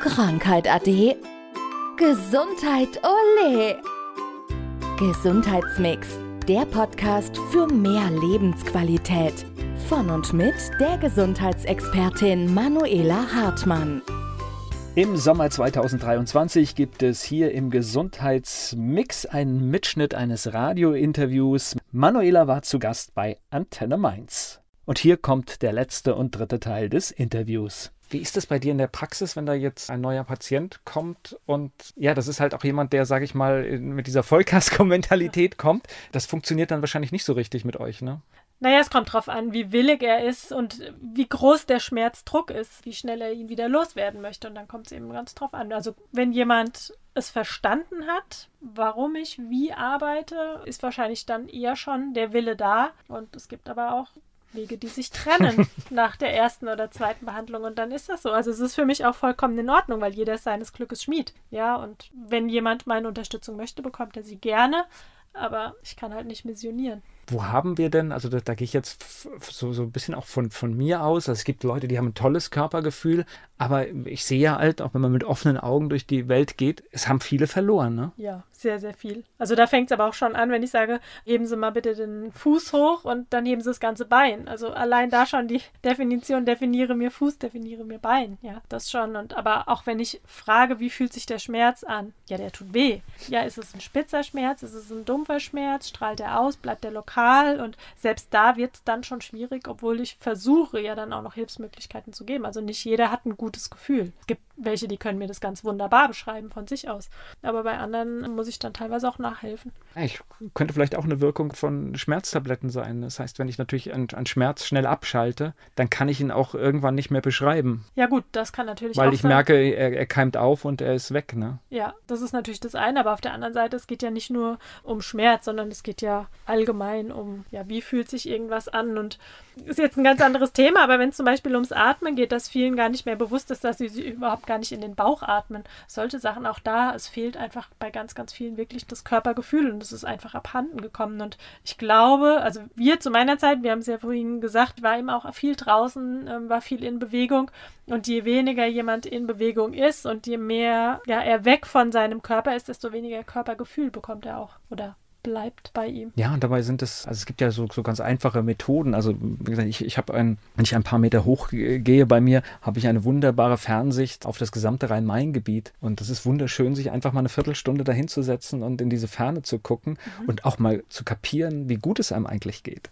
Krankheit ade. Gesundheit ole. Gesundheitsmix, der Podcast für mehr Lebensqualität. Von und mit der Gesundheitsexpertin Manuela Hartmann. Im Sommer 2023 gibt es hier im Gesundheitsmix einen Mitschnitt eines Radiointerviews. Manuela war zu Gast bei Antenne Mainz. Und hier kommt der letzte und dritte Teil des Interviews. Wie ist das bei dir in der Praxis, wenn da jetzt ein neuer Patient kommt und ja, das ist halt auch jemand, der, sage ich mal, mit dieser Vollkasko-Mentalität kommt. Das funktioniert dann wahrscheinlich nicht so richtig mit euch, ne? Naja, es kommt drauf an, wie willig er ist und wie groß der Schmerzdruck ist, wie schnell er ihn wieder loswerden möchte. Und dann kommt es eben ganz drauf an. Also wenn jemand es verstanden hat, warum ich wie arbeite, ist wahrscheinlich dann eher schon der Wille da. Und es gibt aber auch Wege, die sich trennen nach der ersten oder zweiten Behandlung. Und dann ist das so. Also es ist für mich auch vollkommen in Ordnung, weil jeder ist seines Glückes Schmied. Ja, und wenn jemand meine Unterstützung möchte, bekommt er sie gerne. Aber ich kann halt nicht missionieren wo haben wir denn, also da, da gehe ich jetzt so, so ein bisschen auch von, von mir aus, also es gibt Leute, die haben ein tolles Körpergefühl, aber ich sehe ja halt, auch wenn man mit offenen Augen durch die Welt geht, es haben viele verloren, ne? Ja, sehr, sehr viel. Also da fängt es aber auch schon an, wenn ich sage, heben Sie mal bitte den Fuß hoch und dann heben Sie das ganze Bein. Also allein da schon die Definition, definiere mir Fuß, definiere mir Bein. Ja, das schon. Und aber auch wenn ich frage, wie fühlt sich der Schmerz an? Ja, der tut weh. Ja, ist es ein spitzer Schmerz? Ist es ein dumpfer Schmerz? Strahlt er aus? Bleibt der lokal? Lokal und selbst da wird es dann schon schwierig, obwohl ich versuche ja dann auch noch Hilfsmöglichkeiten zu geben. Also nicht jeder hat ein gutes Gefühl. Es gibt welche, die können mir das ganz wunderbar beschreiben von sich aus. Aber bei anderen muss ich dann teilweise auch nachhelfen. Ich könnte vielleicht auch eine Wirkung von Schmerztabletten sein. Das heißt, wenn ich natürlich einen, einen Schmerz schnell abschalte, dann kann ich ihn auch irgendwann nicht mehr beschreiben. Ja gut, das kann natürlich Weil ich sein. merke, er, er keimt auf und er ist weg. Ne? Ja, das ist natürlich das eine. Aber auf der anderen Seite, es geht ja nicht nur um Schmerz, sondern es geht ja allgemein um, ja, wie fühlt sich irgendwas an und ist jetzt ein ganz anderes Thema, aber wenn es zum Beispiel ums Atmen geht, dass vielen gar nicht mehr bewusst ist, dass sie, sie überhaupt gar nicht in den Bauch atmen. Solche Sachen auch da. Es fehlt einfach bei ganz, ganz vielen wirklich das Körpergefühl und es ist einfach abhanden gekommen. Und ich glaube, also wir zu meiner Zeit, wir haben es ja vorhin gesagt, war eben auch viel draußen, ähm, war viel in Bewegung. Und je weniger jemand in Bewegung ist und je mehr ja, er weg von seinem Körper ist, desto weniger Körpergefühl bekommt er auch. Oder bleibt bei ihm. Ja, und dabei sind es, also es gibt ja so, so ganz einfache Methoden. Also wie gesagt, ich, ich habe ein, wenn ich ein paar Meter hoch gehe bei mir, habe ich eine wunderbare Fernsicht auf das gesamte Rhein-Main-Gebiet. Und das ist wunderschön, sich einfach mal eine Viertelstunde dahinzusetzen und in diese Ferne zu gucken mhm. und auch mal zu kapieren, wie gut es einem eigentlich geht.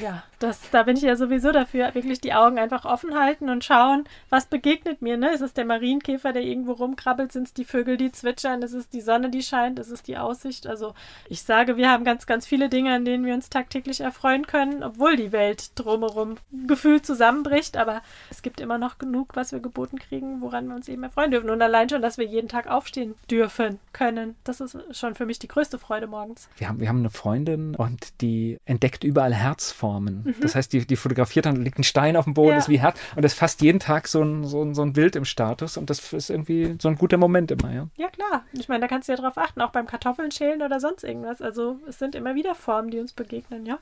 Ja, das, da bin ich ja sowieso dafür, wirklich die Augen einfach offen halten und schauen, was begegnet mir. Ne? Ist es der Marienkäfer, der irgendwo rumkrabbelt? Sind es die Vögel, die zwitschern? Ist es die Sonne, die scheint? Ist es die Aussicht? Also ich sage, wir haben ganz, ganz viele Dinge, an denen wir uns tagtäglich erfreuen können, obwohl die Welt drumherum gefühlt zusammenbricht. Aber es gibt immer noch genug, was wir geboten kriegen, woran wir uns eben erfreuen dürfen. Und allein schon, dass wir jeden Tag aufstehen dürfen, können, das ist schon für mich die größte Freude morgens. Wir haben, wir haben eine Freundin und die entdeckt überall Herzformen. Formen. Mhm. Das heißt, die, die fotografiert dann, liegt ein Stein auf dem Boden, ja. ist wie Herz und das fasst jeden Tag so ein, so, ein, so ein Bild im Status und das ist irgendwie so ein guter Moment immer, ja. Ja, klar. Ich meine, da kannst du ja drauf achten, auch beim Kartoffeln schälen oder sonst irgendwas. Also es sind immer wieder Formen, die uns begegnen, ja.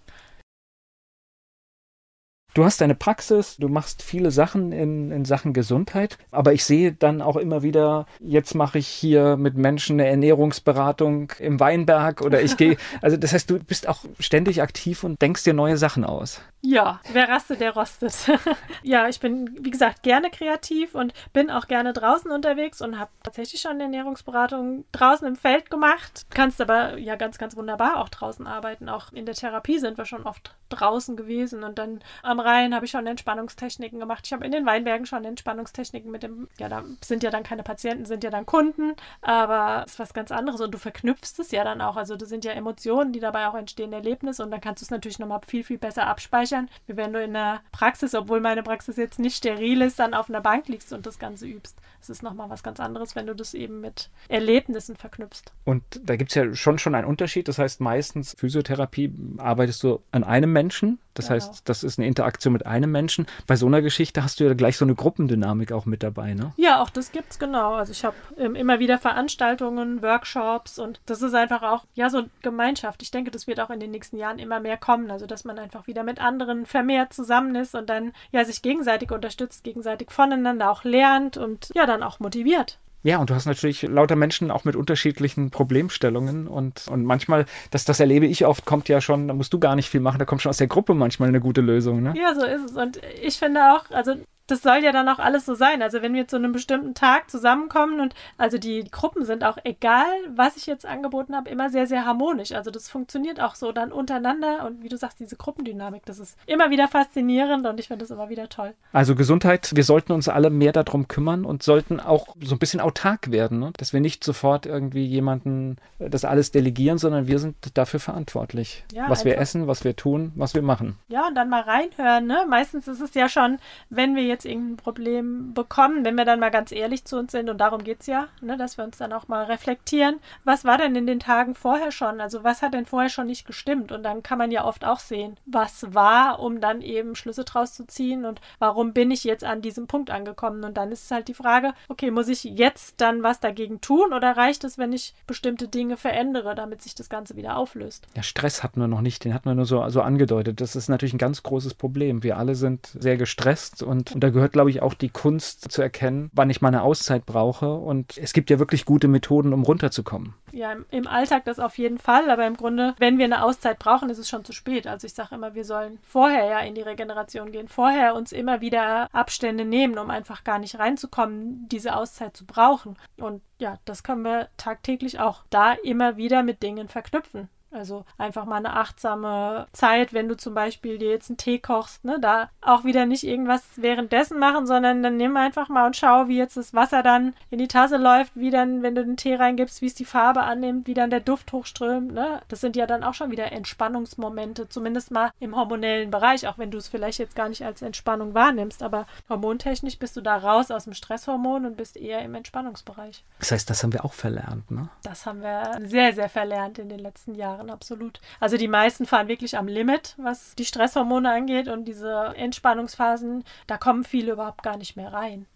Du hast deine Praxis, du machst viele Sachen in, in Sachen Gesundheit, aber ich sehe dann auch immer wieder, jetzt mache ich hier mit Menschen eine Ernährungsberatung im Weinberg oder ich gehe, also das heißt, du bist auch ständig aktiv und denkst dir neue Sachen aus. Ja, wer rastet, der rostet. ja, ich bin, wie gesagt, gerne kreativ und bin auch gerne draußen unterwegs und habe tatsächlich schon Ernährungsberatung draußen im Feld gemacht. Kannst aber ja ganz, ganz wunderbar auch draußen arbeiten. Auch in der Therapie sind wir schon oft draußen gewesen und dann am Rhein habe ich schon Entspannungstechniken gemacht. Ich habe in den Weinbergen schon Entspannungstechniken mit dem, ja, da sind ja dann keine Patienten, sind ja dann Kunden, aber es ist was ganz anderes und du verknüpfst es ja dann auch. Also das sind ja Emotionen, die dabei auch entstehen, Erlebnisse und dann kannst du es natürlich nochmal viel, viel besser abspeichern speichern. Wie wenn du in der Praxis, obwohl meine Praxis jetzt nicht steril ist, dann auf einer Bank liegst und das Ganze übst. Es ist nochmal was ganz anderes, wenn du das eben mit Erlebnissen verknüpfst. Und da gibt es ja schon schon einen Unterschied. Das heißt, meistens Physiotherapie arbeitest du an einem Menschen Das genau. heißt, das ist eine Interaktion mit einem Menschen. Bei so einer Geschichte hast du ja gleich so eine Gruppendynamik auch mit dabei, ne? Ja, auch das gibt's genau. Also ich habe ähm, immer wieder Veranstaltungen, Workshops und das ist einfach auch ja so Gemeinschaft. Ich denke, das wird auch in den nächsten Jahren immer mehr kommen. Also dass man einfach wieder mit anderen vermehrt zusammen ist und dann ja sich gegenseitig unterstützt, gegenseitig voneinander auch lernt und ja dann auch motiviert. Ja, und du hast natürlich lauter Menschen auch mit unterschiedlichen Problemstellungen und, und manchmal, das, das erlebe ich oft, kommt ja schon, da musst du gar nicht viel machen, da kommt schon aus der Gruppe manchmal eine gute Lösung. Ne? Ja, so ist es. Und ich finde auch, also das soll ja dann auch alles so sein. Also wenn wir zu einem bestimmten Tag zusammenkommen und also die Gruppen sind auch egal, was ich jetzt angeboten habe, immer sehr, sehr harmonisch. Also das funktioniert auch so dann untereinander und wie du sagst, diese Gruppendynamik, das ist immer wieder faszinierend und ich finde das immer wieder toll. Also Gesundheit, wir sollten uns alle mehr darum kümmern und sollten auch so ein bisschen autark werden, ne? dass wir nicht sofort irgendwie jemanden das alles delegieren, sondern wir sind dafür verantwortlich, ja, was wir essen, was wir tun, was wir machen. Ja, und dann mal reinhören. Ne? Meistens ist es ja schon, wenn wir jetzt jetzt irgendein Problem bekommen, wenn wir dann mal ganz ehrlich zu uns sind, und darum geht es ja, ne, dass wir uns dann auch mal reflektieren, was war denn in den Tagen vorher schon? Also was hat denn vorher schon nicht gestimmt? Und dann kann man ja oft auch sehen, was war, um dann eben Schlüsse draus zu ziehen und warum bin ich jetzt an diesem Punkt angekommen? Und dann ist halt die Frage, okay, muss ich jetzt dann was dagegen tun oder reicht es, wenn ich bestimmte Dinge verändere, damit sich das Ganze wieder auflöst? Ja, Stress hatten wir noch nicht, den hatten wir nur so, so angedeutet. Das ist natürlich ein ganz großes Problem. Wir alle sind sehr gestresst und, da gehört, glaube ich, auch die Kunst zu erkennen, wann ich meine Auszeit brauche. Und es gibt ja wirklich gute Methoden, um runterzukommen. Ja, im Alltag das auf jeden Fall, aber im Grunde, wenn wir eine Auszeit brauchen, ist es schon zu spät. Also ich sage immer, wir sollen vorher ja in die Regeneration gehen, vorher uns immer wieder Abstände nehmen, um einfach gar nicht reinzukommen, diese Auszeit zu brauchen. Und ja, das können wir tagtäglich auch da immer wieder mit Dingen verknüpfen. Also einfach mal eine achtsame Zeit, wenn du zum Beispiel dir jetzt einen Tee kochst, ne, da auch wieder nicht irgendwas währenddessen machen, sondern dann nimm einfach mal und schau, wie jetzt das Wasser dann in die Tasse läuft, wie dann, wenn du den Tee reingibst, wie es die Farbe annimmt, wie dann der Duft hochströmt, ne. Das sind ja dann auch schon wieder Entspannungsmomente, zumindest mal im hormonellen Bereich, auch wenn du es vielleicht jetzt gar nicht als Entspannung wahrnimmst, aber hormontechnisch bist du da raus aus dem Stresshormon und bist eher im Entspannungsbereich. Das heißt, das haben wir auch verlernt, ne? Das haben wir sehr, sehr verlernt in den letzten Jahren fahren, absolut. Also die meisten fahren wirklich am Limit, was die Stresshormone angeht und diese Entspannungsphasen, da kommen viele überhaupt gar nicht mehr rein.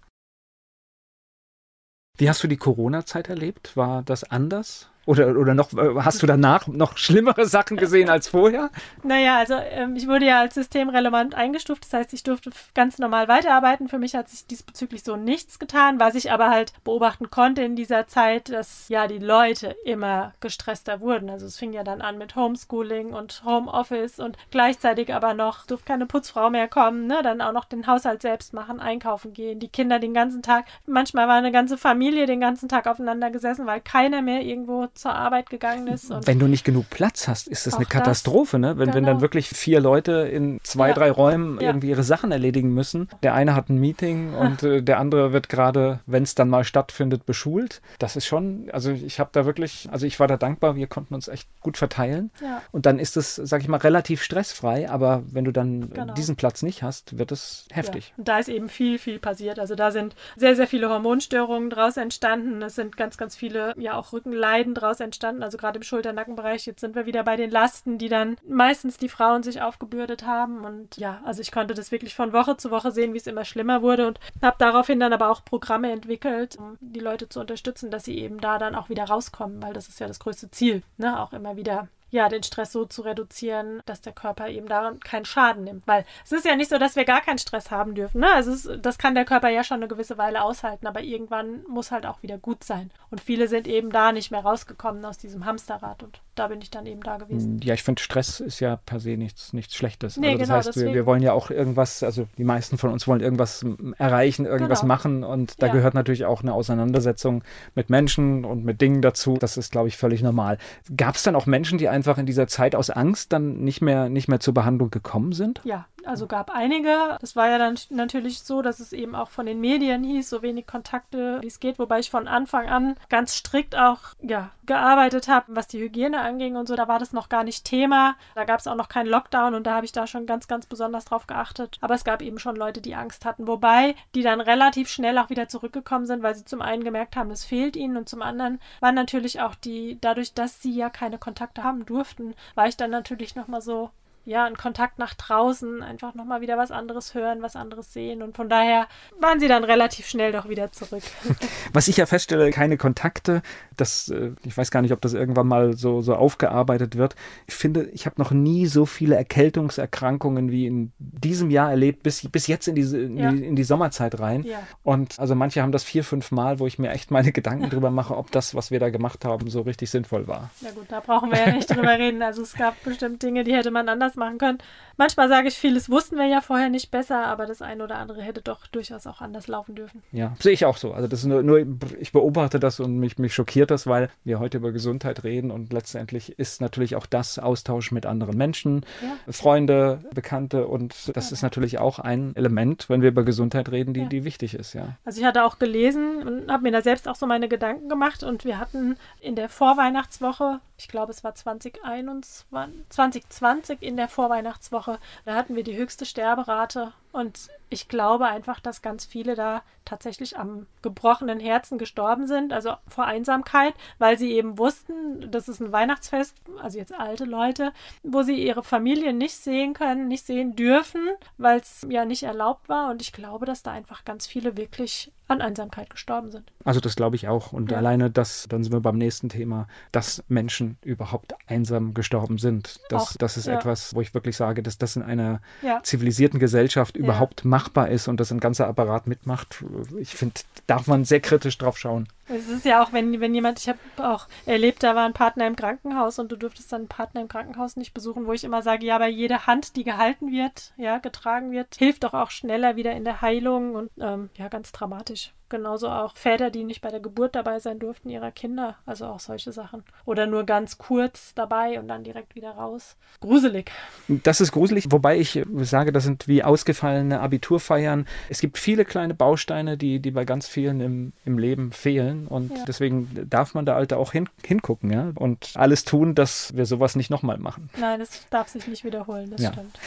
Wie hast du die Corona-Zeit erlebt? War das anders? Oder, oder noch, äh, hast du danach noch schlimmere Sachen gesehen als vorher? Naja, also ähm, ich wurde ja als systemrelevant eingestuft. Das heißt, ich durfte ganz normal weiterarbeiten. Für mich hat sich diesbezüglich so nichts getan. Was ich aber halt beobachten konnte in dieser Zeit, dass ja die Leute immer gestresster wurden. Also es fing ja dann an mit Homeschooling und Homeoffice und gleichzeitig aber noch durfte keine Putzfrau mehr kommen. Ne? Dann auch noch den Haushalt selbst machen, einkaufen gehen, die Kinder den ganzen Tag. Manchmal war eine ganze Familie den ganzen Tag aufeinander gesessen, weil keiner mehr irgendwo zur Arbeit gegangen ist. wenn du nicht genug Platz hast, ist das eine Katastrophe, das, ne? Wenn, genau. wenn dann genau. wirklich vier Leute in zwei, ja. drei Räumen ja. irgendwie ihre Sachen erledigen müssen. Der eine hat ein Meeting und äh, der andere wird gerade, wenn es dann mal stattfindet, beschult. Das ist schon, also ich habe da wirklich, also ich war da dankbar, wir konnten uns echt gut verteilen. Ja. Und dann ist es, sag ich mal, relativ stressfrei, aber wenn du dann genau. diesen Platz nicht hast, wird es heftig. Und da ist eben viel, viel passiert. Also da sind sehr, sehr viele Hormonstörungen draus entstanden. Es sind ganz, ganz viele, ja auch Rückenleiden draus daraus entstanden, also gerade im Schulter-Nackenbereich. Jetzt sind wir wieder bei den Lasten, die dann meistens die Frauen sich aufgebürdet haben. Und ja, also ich konnte das wirklich von Woche zu Woche sehen, wie es immer schlimmer wurde und habe daraufhin dann aber auch Programme entwickelt, um die Leute zu unterstützen, dass sie eben da dann auch wieder rauskommen, weil das ist ja das größte Ziel, ne? Auch immer wieder ja, den Stress so zu reduzieren, dass der Körper eben daran keinen Schaden nimmt. Weil es ist ja nicht so, dass wir gar keinen Stress haben dürfen. Ne? Es, das kann der Körper ja schon eine gewisse Weile aushalten, aber irgendwann muss halt auch wieder gut sein. Und viele sind eben da nicht mehr rausgekommen aus diesem Hamsterrad und da bin ich dann eben da gewesen. Ja, ich finde, Stress ist ja per se nichts, nichts Schlechtes. Nee, also das genau, heißt, wir, wir, wollen ja auch irgendwas, also die meisten von uns wollen irgendwas erreichen, irgendwas genau. machen und da ja. gehört natürlich auch eine Auseinandersetzung mit Menschen und mit Dingen dazu. Das ist, glaube ich, völlig normal. Gab es dann auch Menschen, die einfach in dieser Zeit aus Angst dann nicht mehr, nicht mehr zur Behandlung gekommen sind? Ja, also gab einige. Das war ja dann natürlich so, dass es eben auch von den Medien hieß, so wenig Kontakte wie es geht, wobei ich von Anfang an ganz strikt auch ja, gearbeitet habe, was die Hygiene anging und so. Da war das noch gar nicht Thema. Da gab es auch noch keinen Lockdown und da habe ich da schon ganz, ganz besonders drauf geachtet. Aber es gab eben schon Leute, die Angst hatten, wobei die dann relativ schnell auch wieder zurückgekommen sind, weil sie zum einen gemerkt haben, es fehlt ihnen und zum anderen waren natürlich auch die, dadurch, dass sie ja keine Kontakte haben durften, war ich dann natürlich nochmal so ja, ein Kontakt nach draußen, einfach nochmal wieder was anderes hören, was anderes sehen. Und von daher waren sie dann relativ schnell doch wieder zurück. Was ich ja feststelle, keine Kontakte. Das, äh, ich weiß gar nicht, ob das irgendwann mal so, so aufgearbeitet wird. Ich finde, ich habe noch nie so viele Erkältungserkrankungen wie in diesem Jahr erlebt, bis, bis jetzt in, diese, in, ja. die, in die Sommerzeit rein. Ja. Und also manche haben das vier, fünf Mal, wo ich mir echt meine Gedanken drüber mache, ob das, was wir da gemacht haben, so richtig sinnvoll war. Ja gut, da brauchen wir ja nicht drüber reden. Also es gab bestimmt Dinge, die hätte man anders machen können. Manchmal sage ich, vieles wussten wir ja vorher nicht besser, aber das eine oder andere hätte doch durchaus auch anders laufen dürfen. Ja, sehe ich auch so. Also das ist nur, nur, ich beobachte das und mich, mich schockiert das, weil wir heute über Gesundheit reden und letztendlich ist natürlich auch das Austausch mit anderen Menschen, ja. Freunde, Bekannte und das ja. ist natürlich auch ein Element, wenn wir über Gesundheit reden, die, ja. die wichtig ist, ja. Also ich hatte auch gelesen und habe mir da selbst auch so meine Gedanken gemacht und wir hatten in der Vorweihnachtswoche ich glaube, es war 2021, 2020 in der Vorweihnachtswoche. Da hatten wir die höchste Sterberate und ich glaube einfach, dass ganz viele da tatsächlich am gebrochenen Herzen gestorben sind, also vor Einsamkeit, weil sie eben wussten, das ist ein Weihnachtsfest, also jetzt alte Leute, wo sie ihre Familie nicht sehen können, nicht sehen dürfen, weil es ja nicht erlaubt war. Und ich glaube, dass da einfach ganz viele wirklich an Einsamkeit gestorben sind. Also das glaube ich auch. Und ja. alleine das, dann sind wir beim nächsten Thema, dass Menschen überhaupt einsam gestorben sind. Das, auch, das ist ja. etwas, wo ich wirklich sage, dass das in einer ja. zivilisierten Gesellschaft überhaupt machbar ist und das ein ganzer Apparat mitmacht. Ich finde, darf man sehr kritisch drauf schauen. Es ist ja auch, wenn, wenn jemand, ich habe auch erlebt, da war ein Partner im Krankenhaus und du dürftest dann einen Partner im Krankenhaus nicht besuchen, wo ich immer sage, ja, aber jede Hand, die gehalten wird, ja, getragen wird, hilft doch auch schneller wieder in der Heilung und ähm, ja, ganz dramatisch. Genauso auch Väter, die nicht bei der Geburt dabei sein durften ihrer Kinder. Also auch solche Sachen. Oder nur ganz kurz dabei und dann direkt wieder raus. Gruselig. Das ist gruselig, wobei ich sage, das sind wie ausgefallene Abiturfeiern. Es gibt viele kleine Bausteine, die, die bei ganz vielen im, im Leben fehlen. Und ja. deswegen darf man da Alte auch hin, hingucken ja? und alles tun, dass wir sowas nicht nochmal machen. Nein, das darf sich nicht wiederholen, das ja. stimmt.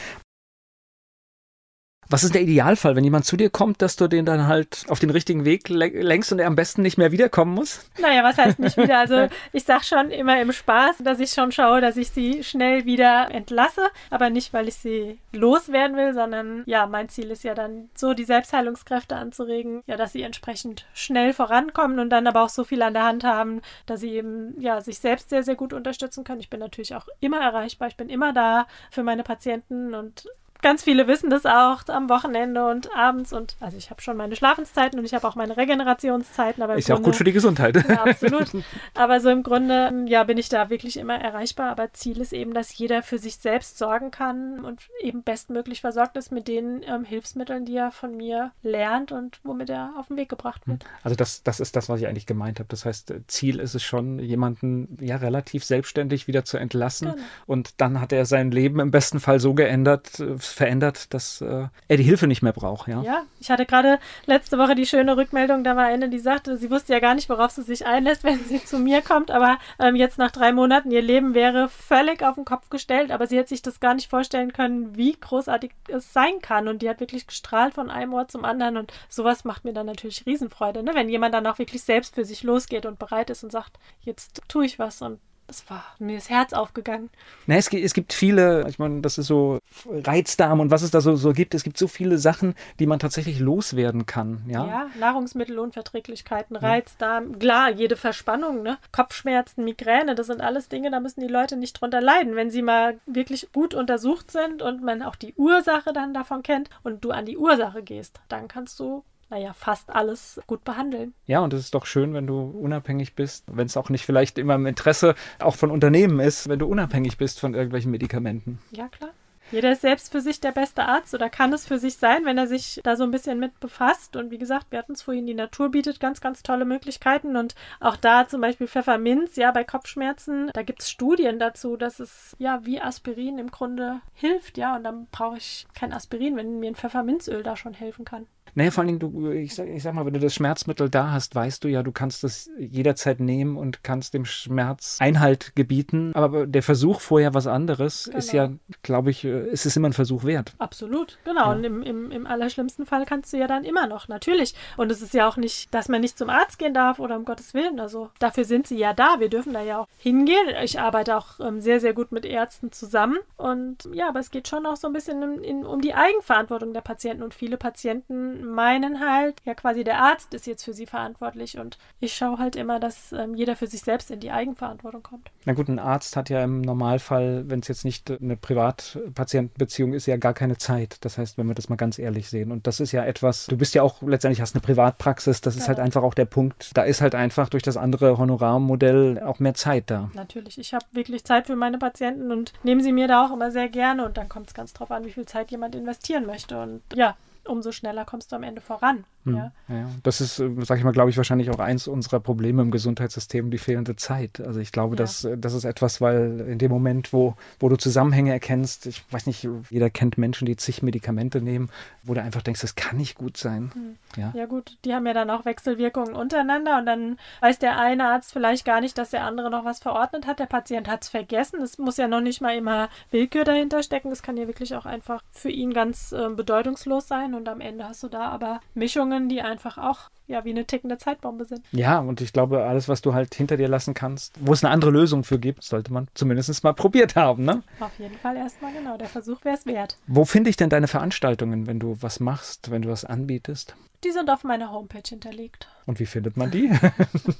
Was ist der Idealfall, wenn jemand zu dir kommt, dass du den dann halt auf den richtigen Weg lenkst und er am besten nicht mehr wiederkommen muss? Naja, was heißt nicht wieder? Also ich sage schon immer im Spaß, dass ich schon schaue, dass ich sie schnell wieder entlasse, aber nicht, weil ich sie loswerden will, sondern ja, mein Ziel ist ja dann so, die Selbstheilungskräfte anzuregen, ja, dass sie entsprechend schnell vorankommen und dann aber auch so viel an der Hand haben, dass sie eben ja sich selbst sehr, sehr gut unterstützen können. Ich bin natürlich auch immer erreichbar, ich bin immer da für meine Patienten und ganz viele wissen das auch am Wochenende und abends und also ich habe schon meine Schlafenszeiten und ich habe auch meine Regenerationszeiten. Aber ist ja auch gut für die Gesundheit. Ja, absolut. aber so im Grunde, ja, bin ich da wirklich immer erreichbar. Aber Ziel ist eben, dass jeder für sich selbst sorgen kann und eben bestmöglich versorgt ist mit den ähm, Hilfsmitteln, die er von mir lernt und womit er auf den Weg gebracht wird. Also das, das ist das, was ich eigentlich gemeint habe. Das heißt, Ziel ist es schon, jemanden ja relativ selbstständig wieder zu entlassen genau. und dann hat er sein Leben im besten Fall so geändert, äh, verändert, dass äh, er die Hilfe nicht mehr braucht. Ja, ja ich hatte gerade letzte Woche die schöne Rückmeldung, da war eine, die sagte, sie wusste ja gar nicht, worauf sie sich einlässt, wenn sie zu mir kommt, aber ähm, jetzt nach drei Monaten, ihr Leben wäre völlig auf den Kopf gestellt, aber sie hat sich das gar nicht vorstellen können, wie großartig es sein kann und die hat wirklich gestrahlt von einem Ort zum anderen und sowas macht mir dann natürlich Riesenfreude, ne? wenn jemand dann auch wirklich selbst für sich losgeht und bereit ist und sagt, jetzt tue ich was und das war mir das Herz aufgegangen. Na, es, es gibt viele, ich meine, das ist so Reizdarm und was es da so, so gibt. Es gibt so viele Sachen, die man tatsächlich loswerden kann. Ja, ja Nahrungsmittelunverträglichkeiten, Reizdarm, klar, jede Verspannung, ne? Kopfschmerzen, Migräne, das sind alles Dinge, da müssen die Leute nicht drunter leiden. Wenn sie mal wirklich gut untersucht sind und man auch die Ursache dann davon kennt und du an die Ursache gehst, dann kannst du naja, fast alles gut behandeln. Ja, und es ist doch schön, wenn du unabhängig bist, wenn es auch nicht vielleicht immer im Interesse auch von Unternehmen ist, wenn du unabhängig bist von irgendwelchen Medikamenten. Ja, klar. Jeder ist selbst für sich der beste Arzt oder kann es für sich sein, wenn er sich da so ein bisschen mit befasst. Und wie gesagt, wir hatten es vorhin, die Natur bietet ganz, ganz tolle Möglichkeiten. Und auch da zum Beispiel Pfefferminz, ja, bei Kopfschmerzen, da gibt es Studien dazu, dass es ja wie Aspirin im Grunde hilft, ja. Und dann brauche ich kein Aspirin, wenn mir ein Pfefferminzöl da schon helfen kann. Naja, vor allen Dingen, du, ich, sag, ich sag mal, wenn du das Schmerzmittel da hast, weißt du ja, du kannst das jederzeit nehmen und kannst dem Schmerz Einhalt gebieten. Aber der Versuch vorher was anderes genau. ist ja, glaube ich, äh, ist es immer ein Versuch wert. Absolut, genau. Ja. Und im, im, im allerschlimmsten Fall kannst du ja dann immer noch, natürlich. Und es ist ja auch nicht, dass man nicht zum Arzt gehen darf oder um Gottes Willen. Also dafür sind sie ja da. Wir dürfen da ja auch hingehen. Ich arbeite auch ähm, sehr, sehr gut mit Ärzten zusammen. Und ja, aber es geht schon auch so ein bisschen in, in, um die Eigenverantwortung der Patienten. Und viele Patienten meinen halt, ja quasi der Arzt ist jetzt für sie verantwortlich und ich schaue halt immer, dass ähm, jeder für sich selbst in die Eigenverantwortung kommt. Na gut, ein Arzt hat ja im Normalfall, wenn es jetzt nicht eine Privatpatientenbeziehung ist, ja gar keine Zeit. Das heißt, wenn wir das mal ganz ehrlich sehen. Und das ist ja etwas, du bist ja auch letztendlich hast eine Privatpraxis, das ist halt einfach auch der Punkt. Da ist halt einfach durch das andere Honorarmodell auch mehr Zeit da. Natürlich, ich habe wirklich Zeit für meine Patienten und nehme sie mir da auch immer sehr gerne und dann kommt es ganz drauf an, wie viel Zeit jemand investieren möchte. Und ja, umso schneller kommst du am Ende voran. Hm, ja. ja. das ist, äh, sag ich mal, glaube ich, wahrscheinlich auch eins unserer Probleme im Gesundheitssystem, die fehlende Zeit. Also ich glaube, ja. dass, äh, das ist etwas, weil in dem Moment, wo, wo du Zusammenhänge erkennst, ich weiß nicht, jeder kennt Menschen, die zig Medikamente nehmen, wo du einfach denkst, das kann nicht gut sein. Hm. Ja. ja gut, die haben ja dann auch Wechselwirkungen untereinander und dann weiß der eine Arzt vielleicht gar nicht, dass der andere noch was verordnet hat. Der Patient hat es vergessen. Es muss ja noch nicht mal immer Willkür dahinter stecken. Das kann ja wirklich auch einfach für ihn ganz äh, bedeutungslos sein und am Ende hast du da aber Mischungen, die einfach auch ja wie eine tickende Zeitbombe sind. Ja, und ich glaube, alles, was du halt hinter dir lassen kannst, wo es eine andere Lösung für gibt, sollte man zumindest mal probiert haben, ne? Auf jeden Fall erstmal genau. Der Versuch wäre es wert. Wo finde ich denn deine Veranstaltungen, wenn du was machst, wenn du was anbietest? Die sind auf meiner Homepage hinterlegt. Und wie findet man die?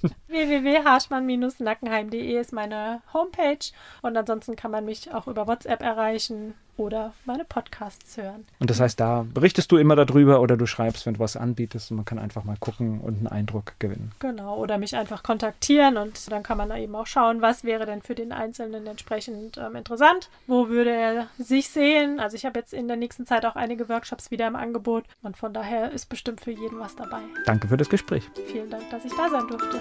www.harschmann-nackenheim.de ist meine Homepage und ansonsten kann man mich auch über WhatsApp erreichen oder meine Podcasts hören. Und das heißt, da berichtest du immer darüber oder du schreibst, wenn du was anbietest und man kann einfach mal gucken und einen Eindruck gewinnen. Genau, oder mich einfach kontaktieren und dann kann man da eben auch schauen, was wäre denn für den Einzelnen entsprechend ähm, interessant, wo würde er sich sehen. Also ich habe jetzt in der nächsten Zeit auch einige Workshops wieder im Angebot und von daher ist bestimmt für jeden was dabei. Danke für das Gespräch. Vielen Dank, dass ich da sein durfte.